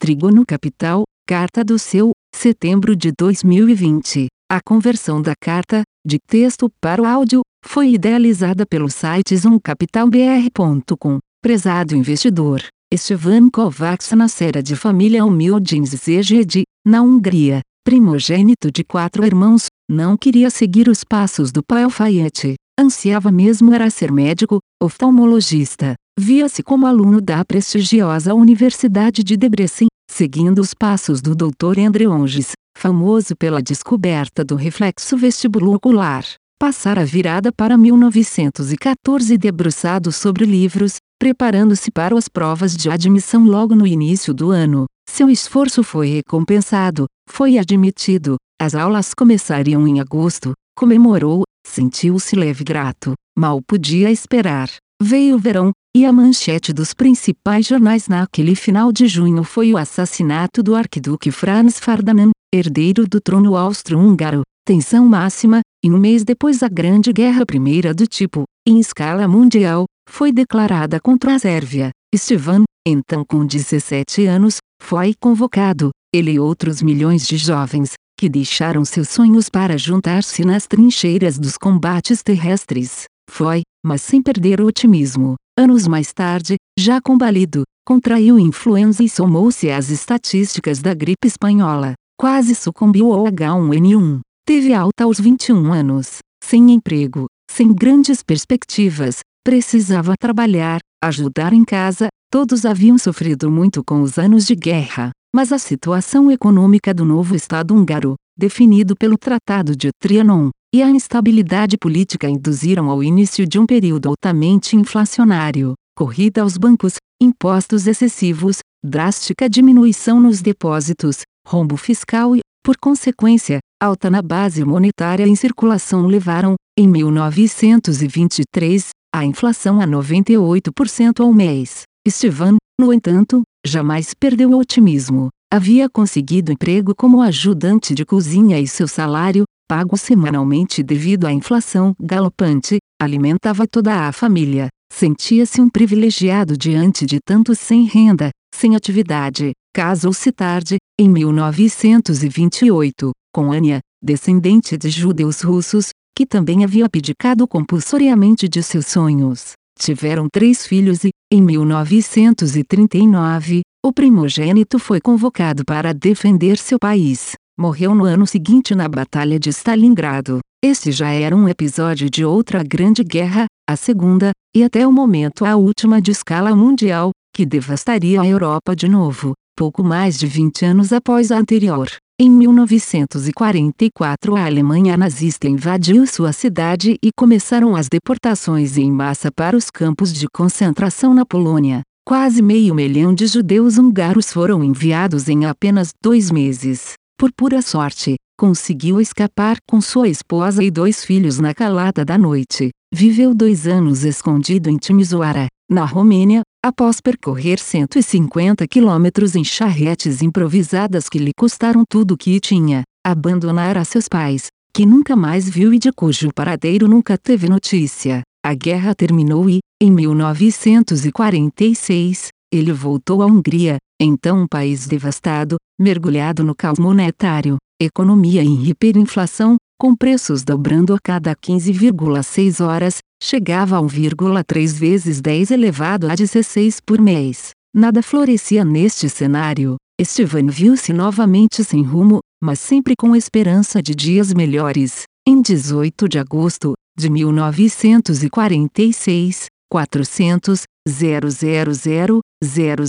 Trígono Capital, carta do seu, setembro de 2020. A conversão da carta, de texto para o áudio, foi idealizada pelo site zoomcapitalbr.com. Prezado investidor, Estevan Kovacs nascera de família humilde em Szeged, na Hungria. Primogênito de quatro irmãos, não queria seguir os passos do pai alfaiete. Ansiava mesmo era ser médico, oftalmologista. Via-se como aluno da prestigiosa Universidade de Debrecen, seguindo os passos do Dr. André Onges, famoso pela descoberta do reflexo vestibular ocular. Passara virada para 1914 debruçado sobre livros, preparando-se para as provas de admissão logo no início do ano. Seu esforço foi recompensado, foi admitido, as aulas começariam em agosto, comemorou, sentiu-se leve grato, mal podia esperar. Veio o verão, e a manchete dos principais jornais naquele final de junho foi o assassinato do arquiduque Franz Ferdinand, herdeiro do trono austro-húngaro. Tensão máxima, e um mês depois a Grande Guerra Primeira do tipo, em escala mundial, foi declarada contra a Sérvia. Estevan, então com 17 anos, foi convocado, ele e outros milhões de jovens, que deixaram seus sonhos para juntar-se nas trincheiras dos combates terrestres. Foi, mas sem perder o otimismo. Anos mais tarde, já combalido, contraiu influenza e somou-se às estatísticas da gripe espanhola. Quase sucumbiu ao H1N1. Teve alta aos 21 anos, sem emprego, sem grandes perspectivas, precisava trabalhar, ajudar em casa, todos haviam sofrido muito com os anos de guerra, mas a situação econômica do novo Estado húngaro, definido pelo Tratado de Trianon, e a instabilidade política induziram ao início de um período altamente inflacionário, corrida aos bancos, impostos excessivos, drástica diminuição nos depósitos, rombo fiscal e, por consequência, alta na base monetária em circulação levaram, em 1923, a inflação a 98% ao mês. Estevan, no entanto, jamais perdeu o otimismo. Havia conseguido emprego como ajudante de cozinha e seu salário, pago semanalmente devido à inflação galopante, alimentava toda a família. Sentia-se um privilegiado diante de tantos sem renda, sem atividade. Casou-se tarde, em 1928, com Ania, descendente de judeus russos, que também havia abdicado compulsoriamente de seus sonhos. Tiveram três filhos e, em 1939, o primogênito foi convocado para defender seu país. Morreu no ano seguinte na Batalha de Stalingrado. Este já era um episódio de outra grande guerra, a segunda, e até o momento a última de escala mundial, que devastaria a Europa de novo, pouco mais de 20 anos após a anterior. Em 1944 a Alemanha nazista invadiu sua cidade e começaram as deportações em massa para os campos de concentração na Polônia. Quase meio milhão de judeus húngaros foram enviados em apenas dois meses. Por pura sorte, conseguiu escapar com sua esposa e dois filhos na calada da noite. Viveu dois anos escondido em Timisoara, na Romênia, após percorrer 150 quilômetros em charretes improvisadas que lhe custaram tudo o que tinha, abandonar a seus pais, que nunca mais viu e de cujo paradeiro nunca teve notícia. A guerra terminou e, em 1946, ele voltou à Hungria, então um país devastado, mergulhado no caos monetário, economia em hiperinflação, com preços dobrando a cada 15,6 horas, chegava a 1,3 vezes 10 elevado a 16 por mês. Nada florescia neste cenário. Estevan viu-se novamente sem rumo, mas sempre com esperança de dias melhores. Em 18 de agosto de 1946, 400 000 000 000 000 000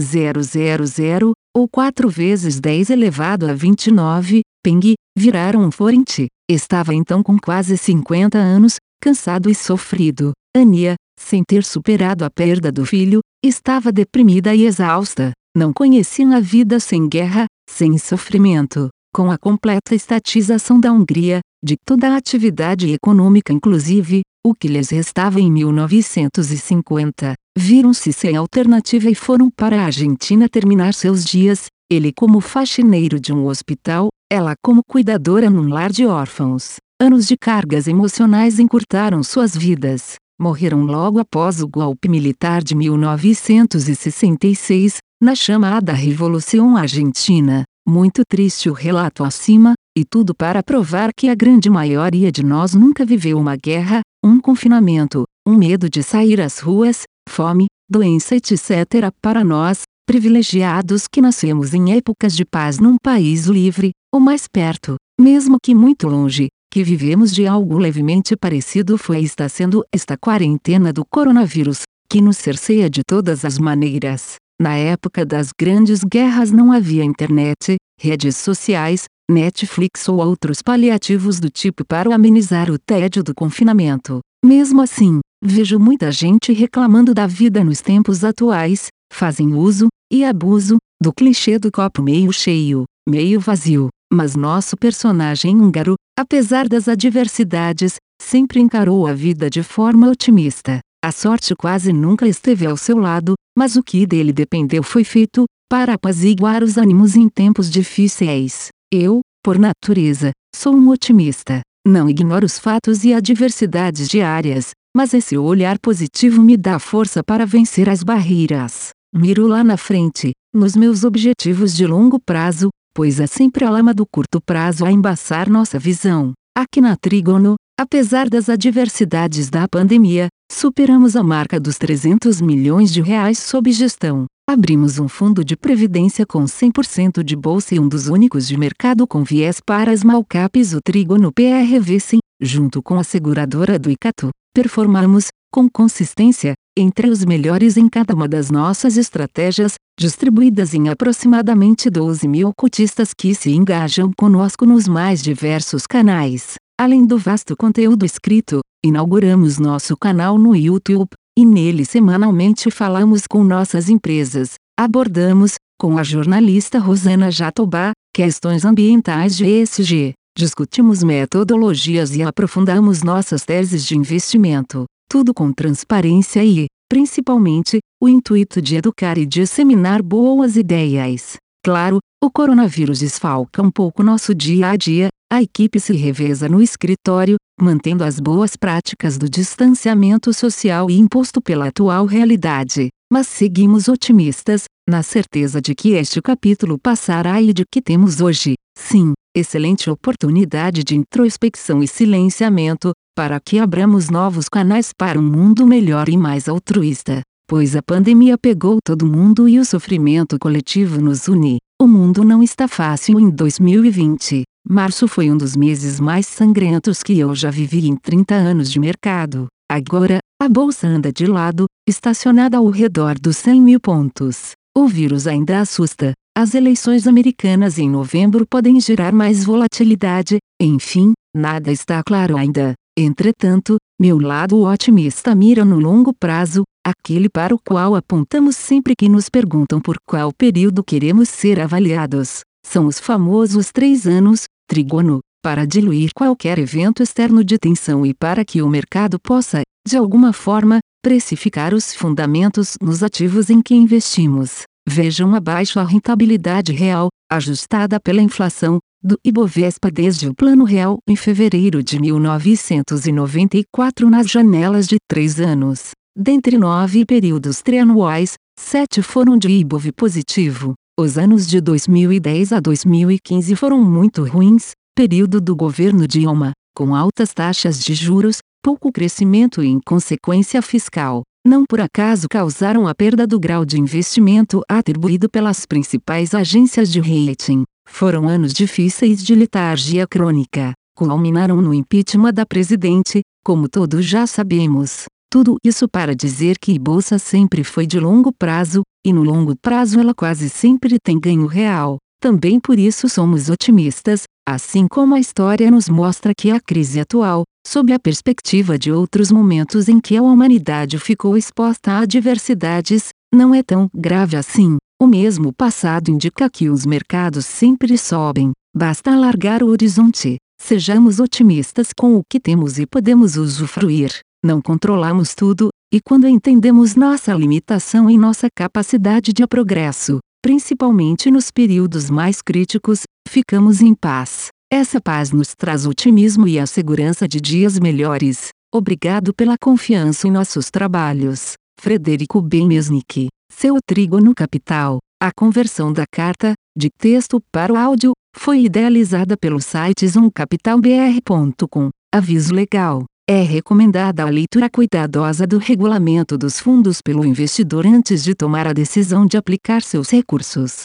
000 000 000 ou 4 vezes 10 elevado a 29, Peng, viraram um forente. Estava então com quase 50 anos, cansado e sofrido. Ania, sem ter superado a perda do filho, estava deprimida e exausta. Não conheciam a vida sem guerra, sem sofrimento. Com a completa estatização da Hungria, de toda a atividade econômica inclusive, o que lhes restava em 1950, viram-se sem alternativa e foram para a Argentina terminar seus dias, ele como faxineiro de um hospital, ela como cuidadora num lar de órfãos. Anos de cargas emocionais encurtaram suas vidas. Morreram logo após o golpe militar de 1966, na chamada Revolução Argentina. Muito triste o relato acima, e tudo para provar que a grande maioria de nós nunca viveu uma guerra, um confinamento, um medo de sair às ruas, fome, doença etc. Para nós, privilegiados que nascemos em épocas de paz num país livre, ou mais perto, mesmo que muito longe, que vivemos de algo levemente parecido foi e está sendo esta quarentena do coronavírus, que nos cerceia de todas as maneiras. Na época das grandes guerras não havia internet, redes sociais, Netflix ou outros paliativos do tipo para amenizar o tédio do confinamento. Mesmo assim, vejo muita gente reclamando da vida nos tempos atuais, fazem uso, e abuso, do clichê do copo meio cheio, meio vazio. Mas nosso personagem húngaro, apesar das adversidades, sempre encarou a vida de forma otimista. A sorte quase nunca esteve ao seu lado, mas o que dele dependeu foi feito, para apaziguar os ânimos em tempos difíceis. Eu, por natureza, sou um otimista. Não ignoro os fatos e adversidades diárias, mas esse olhar positivo me dá força para vencer as barreiras. Miro lá na frente, nos meus objetivos de longo prazo, pois é sempre a lama do curto prazo a embaçar nossa visão. Aqui na Trígono, apesar das adversidades da pandemia, superamos a marca dos 300 milhões de reais sob gestão. Abrimos um fundo de previdência com 100% de bolsa e um dos únicos de mercado com viés para as malcaps o Trígono PRV Sim, junto com a seguradora do Icatu. Performamos, com consistência, entre os melhores em cada uma das nossas estratégias, distribuídas em aproximadamente 12 mil cotistas que se engajam conosco nos mais diversos canais. Além do vasto conteúdo escrito, inauguramos nosso canal no YouTube, e nele semanalmente falamos com nossas empresas, abordamos, com a jornalista Rosana Jatobá, questões ambientais de ESG, discutimos metodologias e aprofundamos nossas teses de investimento, tudo com transparência e, principalmente, o intuito de educar e disseminar boas ideias. Claro, o coronavírus desfalca um pouco nosso dia a dia, a equipe se reveza no escritório, mantendo as boas práticas do distanciamento social e imposto pela atual realidade. Mas seguimos otimistas, na certeza de que este capítulo passará e de que temos hoje, sim, excelente oportunidade de introspecção e silenciamento, para que abramos novos canais para um mundo melhor e mais altruísta. Pois a pandemia pegou todo mundo e o sofrimento coletivo nos une. O mundo não está fácil em 2020. Março foi um dos meses mais sangrentos que eu já vivi em 30 anos de mercado. Agora, a bolsa anda de lado, estacionada ao redor dos 100 mil pontos. O vírus ainda assusta. As eleições americanas em novembro podem gerar mais volatilidade. Enfim, nada está claro ainda. Entretanto, meu lado otimista mira no longo prazo, aquele para o qual apontamos sempre que nos perguntam por qual período queremos ser avaliados. São os famosos três anos, trígono, para diluir qualquer evento externo de tensão e para que o mercado possa, de alguma forma, precificar os fundamentos nos ativos em que investimos. Vejam abaixo a rentabilidade real, ajustada pela inflação, do Ibovespa desde o Plano Real em fevereiro de 1994 nas janelas de três anos. Dentre nove períodos trianuais, sete foram de Ibov positivo. Os anos de 2010 a 2015 foram muito ruins, período do governo Dilma, com altas taxas de juros, pouco crescimento e inconsequência fiscal. Não por acaso causaram a perda do grau de investimento atribuído pelas principais agências de rating. Foram anos difíceis de letargia crônica. Culminaram no impeachment da presidente, como todos já sabemos. Tudo isso para dizer que bolsa sempre foi de longo prazo, e no longo prazo ela quase sempre tem ganho real. Também por isso somos otimistas, assim como a história nos mostra que a crise atual, sob a perspectiva de outros momentos em que a humanidade ficou exposta a adversidades, não é tão grave assim. O mesmo passado indica que os mercados sempre sobem, basta alargar o horizonte. Sejamos otimistas com o que temos e podemos usufruir. Não controlamos tudo, e quando entendemos nossa limitação em nossa capacidade de progresso, principalmente nos períodos mais críticos, ficamos em paz. Essa paz nos traz otimismo e a segurança de dias melhores. Obrigado pela confiança em nossos trabalhos. Frederico B. Mesnick. Seu trígono capital. A conversão da carta, de texto para o áudio, foi idealizada pelo site zoomcapitalbr.com. Aviso legal. É recomendada a leitura cuidadosa do regulamento dos fundos pelo investidor antes de tomar a decisão de aplicar seus recursos.